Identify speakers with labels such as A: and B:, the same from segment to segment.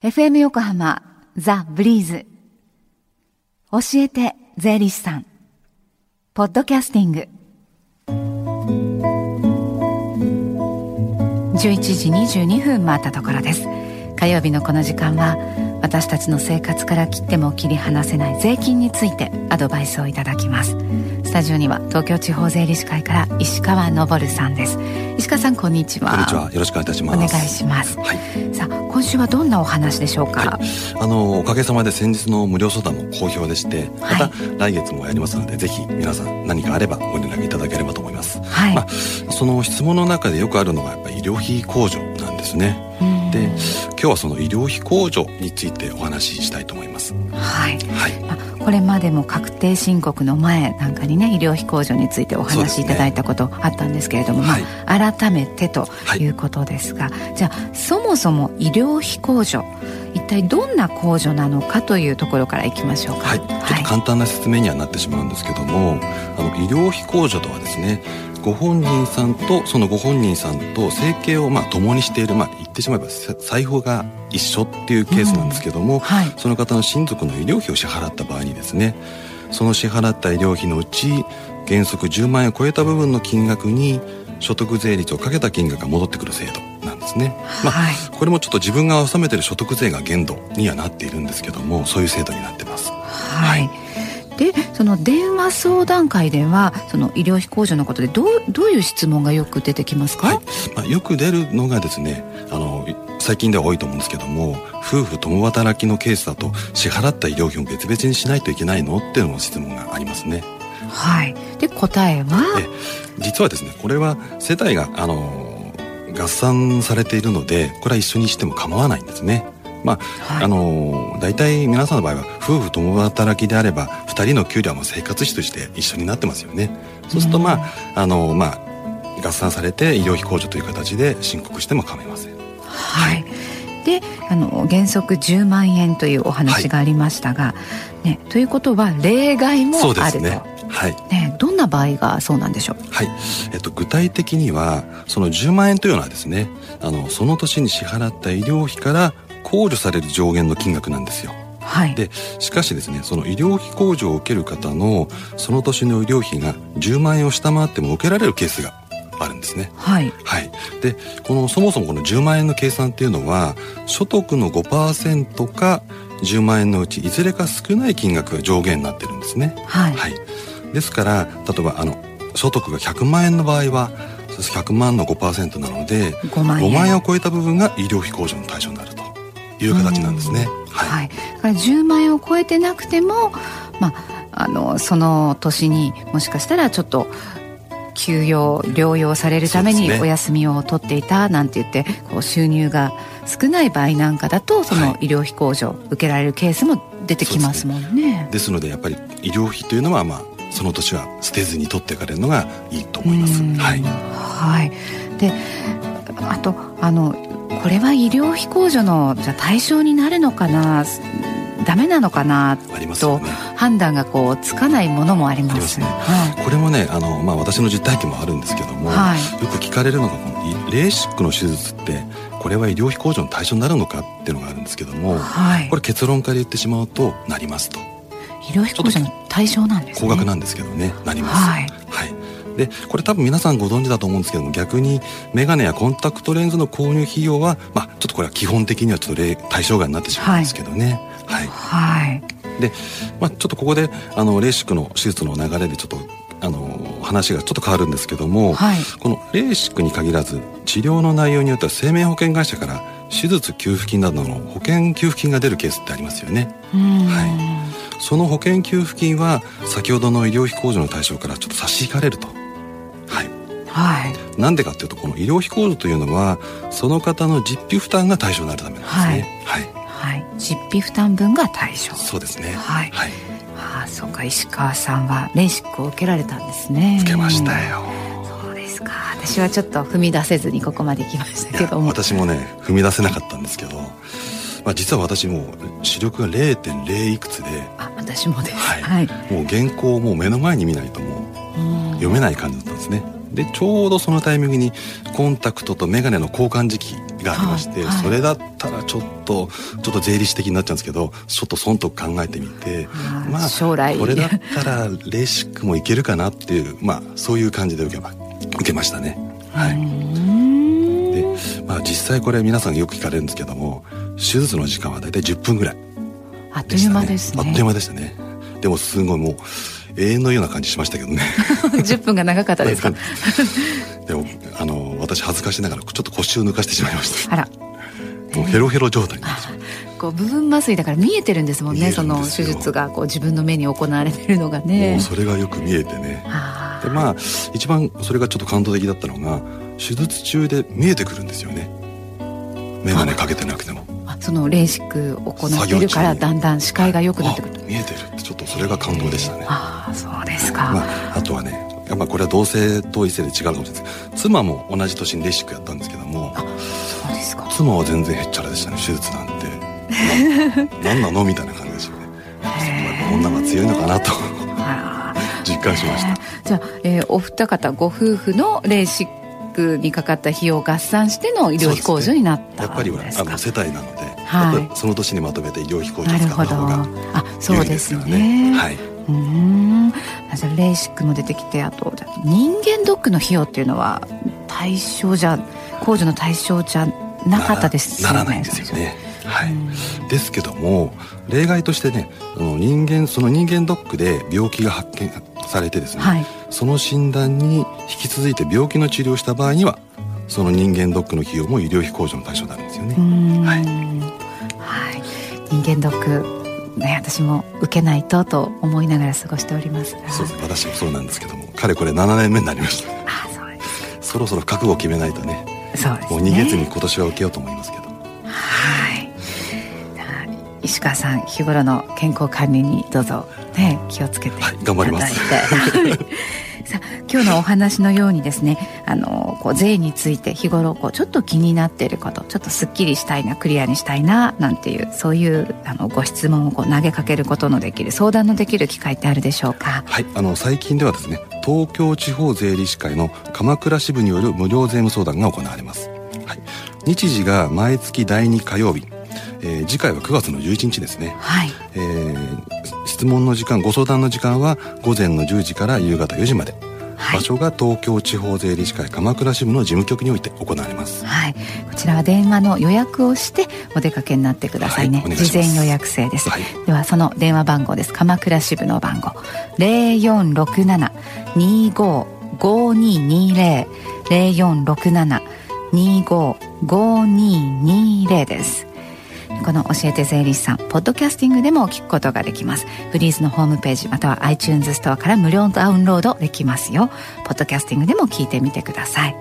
A: FM 横浜ザ・ブリーズ。教えて税理士さん。ポッドキャスティング。11時22分回ったところです。火曜日のこの時間は私たちの生活から切っても切り離せない税金についてアドバイスをいただきます。スタジオには東京地方税理士会から石川昇さんです。石川さんこんにちは。
B: こんにちは。よろしくお願いいたします。
A: お願いします、
B: はい、
A: さあ今週はどんなお話でしょうか、
B: はい、あのおかげさまで先日の無料相談も好評でしてまた
A: はい
B: 来月もやりますので、ぜひ皆さん何かあればご連絡いただければと思います、
A: はい。
B: まあ、その質問の中でよくあるのがやっぱり医療費控除なんですね。
A: うん
B: で今日はその医療費控除についてお話ししたいと思います。
A: はい。
B: はい。
A: まあ、これまでも確定申告の前なんかにね医療費控除についてお話しいただいたことあったんですけれども、
B: はい。
A: まあ、改めてということですが、じゃあそもそも医療費控除一体どんな控除なのかというところからいきましょうか。
B: はい、ちょっと簡単な説明にはなってしまうんですけども、あの医療費控除とはですねご本人さんとそのご本人さんと生計をまあ共にしている、まあ、言ってしまえばせ財布が一緒っていうケースなんですけども、
A: はい。
B: その方の親族の医療費を支払った場合にですねその支払った医療費のうち原則10万円を超えた部分の金額に所得税率をかけた金額が戻ってくる制度なんですね。まあ
A: はい。
B: これもちょっと自分が納めてる所得税が限度にはなっているんですけどもそういう制度になってます。
A: はい。でその電話相談会ではその医療費控除のことでどうどういう質問がよく出てきますか、
B: はい。まあ、よく出るのがですねあのい最近では多いと思うんですけども夫婦共働きのケースだと支払った医療費を別々にしないといけないの？っていうのの質問がありますね。
A: はい、で答えは？
B: で実はですねこれは世帯があの合算されているのでこれは一緒にしても構わないんですねまあ、
A: はい。
B: あの大体皆さんの場合は夫婦共働きであれば2人の給料はもう生活費として一緒になってますよね。そうするとまああのまあ合算されて医療費控除という形で申告しても構いません。
A: はい。で、あの原則10万円というお話がありましたが、ね、ということは例外も
B: そうで
A: あると。
B: すね。はい。
A: ね、どんな場合がそうなんでしょう？
B: はい、えっと、具体的にはその10万円というのはですねあのその年に支払った医療費から控除される上限の金額なんですよ
A: はい。
B: でしかしですねその医療費控除を受ける方のその年の医療費が10万円を下回っても受けられるケースがあるんですね
A: はい。
B: はいでこのそもそもこの10万円の計算っていうのは所得の5%か10万円のうちいずれか少ない金額が上限になってるんですね
A: はい。
B: はい、ですから例えばあの所得が100万円の場合は100万の5%なので
A: 5万円。
B: 5万円を超えた部分が医療費控除の対象になるという形なんですね。はい、
A: はい。だから10万円を超えてなくても、まあ、あの、その年にもしかしたらちょっと、休養療養されるためにお休みを取っていたなんて言ってこう収入が少ない場合なんかだとその
B: はい
A: 医療費控除受けられるケースも出てきますもんね。
B: ですのでやっぱり医療費というのは、まあ、その年は捨てずに取っていかれるのがいいと思います。
A: うん
B: はい、
A: はい。で、あとあのこれは医療費控除のじゃあ対象になるのかな、ダメなのかな？と。判断がこうつかないものもあります。
B: ありますね
A: は
B: これもねあの、まあ、私の実体験もあるんですけども、
A: はい
B: よく聞かれるのがこのいレーシックの手術ってこれは医療費控除の対象になるのかっていうのがあるんですけど
A: い。
B: も、
A: はい
B: こ。れ結論から言ってしまうとなりますと
A: 医療費控除の対象なんですね。
B: 高額なんですけどねなりますでこれ多分皆さんご存知だと思うんですけども逆にメガネやコンタクトレンズの購入費用はまあちょっとこれは基本的にはちょっと例対象外になってしまうんですけどね。はい、
A: はい。
B: で、まあ、ちょっとここであのレーシックの手術の流れでちょっとあの話がちょっと変わるんですけども、
A: はい。
B: このレーシックに限らず治療の内容によっては生命保険会社から手術給付金などの保険給付金が出るケースってありますよね。
A: うん。
B: はその保険給付金は先ほどの医療費控除の対象からちょっと差し引かれるとはい
A: はい。
B: なんでかっていうとこの医療費控除というのはその方の実費負担が対象になるためなんですねはい、
A: はい。実費負担分が対象。
B: そうですね
A: はい
B: はい、
A: ああ、そうか、石川さんはレーシックを受けられたんですね。
B: 受けましたよ、
A: そうですか。私はちょっと踏み出せずにここまで来ましたけども。
B: 私もね踏み出せなかったんですけど、まあ、実は私も視力が0.0いくつで
A: あ、私もです。
B: はい
A: はい。
B: もう原稿をもう目の前に見ないともう
A: うん
B: 読めない感じだったんですねでちょうどそのタイミングにコンタクトとメガネの交換時期がありまして、はい、それだったらちょっとちょっと税理士的になっちゃうんですけどちょっと損得考えてみて
A: まあ将来。
B: これだったらレーシックもいけるかなっていうまあそういう感じで受けま受けましたね。はい。でまあ実際これ皆さんよく聞かれるんですけども手術の時間は大体10分ぐらい、ね、
A: あっという間ですね。
B: あっという間でしたね。でもすごいもう永遠のような感じしましたけどね。
A: 10分が長かったですか？
B: でもあの私恥ずかしながらちょっと腰を抜かしてしまいました。
A: あら。
B: もうヘロヘロ状態になってしま
A: こう部分麻酔だから見えてるんですもんねその手術がこう自分の目に行われてるのがね。
B: もうそれがよく見えてね。でまあ一番それがちょっと感動的だったのが手術中で見えてくるんですよね。眼鏡かけてなくても。
A: そのレーシックを行っているからだんだん視界が良くなってくる。
B: 見えてるとそれが感動でしたね。
A: ああそうですか、
B: まあ、あとはねやっぱこれは同性と異性で違うかもしれないです。妻も同じ年にレーシックやったんですけどもあ
A: そうですか。
B: 妻は全然へっちゃらでしたね手術なんて。何なのみたいな感じでしたね。女が強いのかなと。実感しました。
A: じゃあ、えー、お二方ご夫婦のレーシックにかかった費用を合算しての医療費控除になった
B: んですか、ね、やっぱりあの世帯なので、はい、その年にまとめて医療費控除を使った方が
A: あそうですよね。はい。うん。じゃあレーシックも出てきてあと人間ドックの費用っていうのは対象じゃ控除の対象じゃなかったです
B: よね。ならないんですよね。はい、ですけども例外としてね人間その人間ドックで病気が発見されてですね、はい、その診断に引き続いて病気の治療をした場合にはその人間ドックの費用も医療費控除の対象になるんですよね。はい、
A: はい、人間ドックね私も受けないとと思いながら過ごしております
B: そうですね。私もそうなんですけどもかれこれ7年目になりました。あそうですそろそろ覚悟を決めないとね。そうですね。もう逃げずに今年は受けようと思いますけど。
A: はい。石川さん日頃の健康管理にどうぞね気をつけて、はい、
B: 頑張ります
A: さあ今日のお話のようにですねあのこう税について日頃こうちょっと気になっていることちょっとすっきりしたいなクリアにしたいななんていうそういうあのご質問をこう投げかけることのできる相談のできる機会ってあるでしょうか？
B: はいあの最近ではですね東京地方税理士会の鎌倉支部による無料税務相談が行われます、はい、日時が毎月第2火曜日。えー、次回は9月の11日ですね、はい。えー、質問の時間ご相談の時間は午前の10時から夕方4時まで。はい、場所が東京地方税理士会鎌倉支部の事務局において行われます、
A: はい、こちらは電話の予約をしてお出かけになってくださいね、はい、事前予約制です、はい、ではその電話番号です。鎌倉支部の番号。0467-255220 0467-255220ですこの教えて税理士さんポッドキャスティングでも聞くことができます。フリーズのホームページまたは iTunes ストアから無料ダウンロードできますよ。ポッドキャスティングでも聞いてみてください。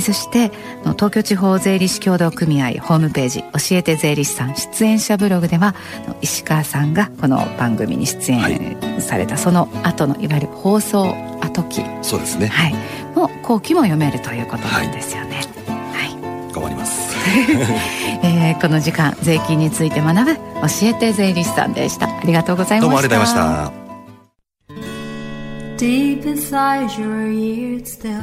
A: そして東京地方税理士協同組合ホームページ教えて税理士さん出演者ブログでは石川さんがこの番組に出演されたその後のいわゆる放送後期。
B: そうですね。
A: はい。も後期も読めるということなんですよね、はいえー、この時間税金について学ぶ教えて税理士さんでしたありがとうございましたどうもありがとうございました Deep inside your ears still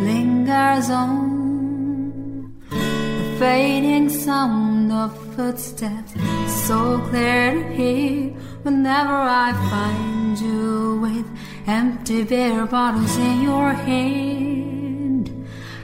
A: lingers on The fading sound of footsteps So clear to hear Whenever I find you with Empty beer bottles in your hand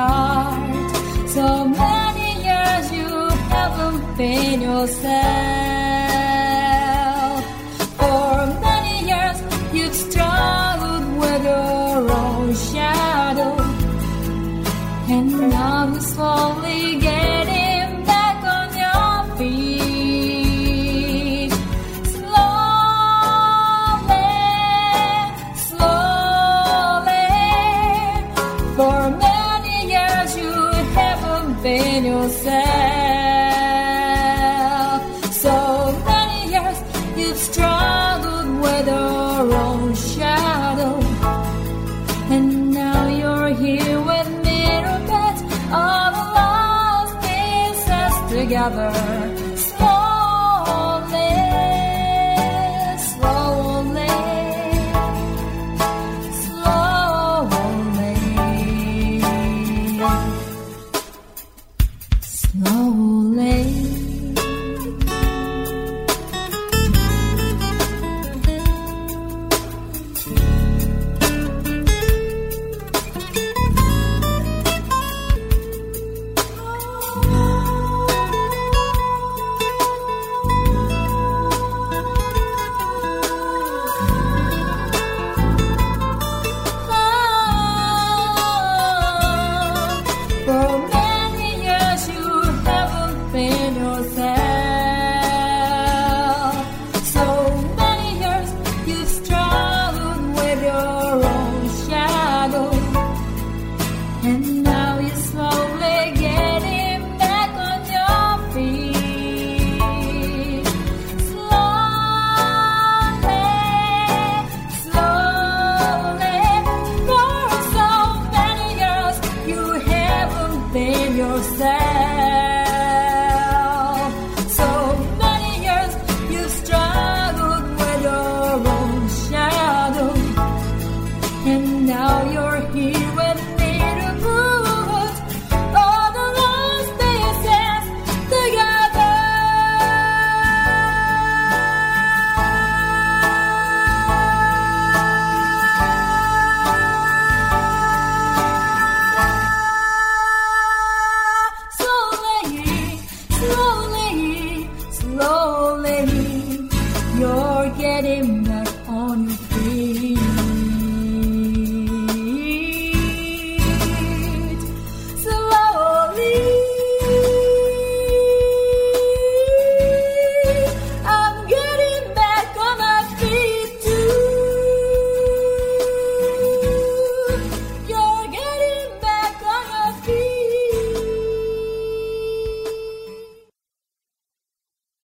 A: start. So many years you haven't been yourself.
C: Together.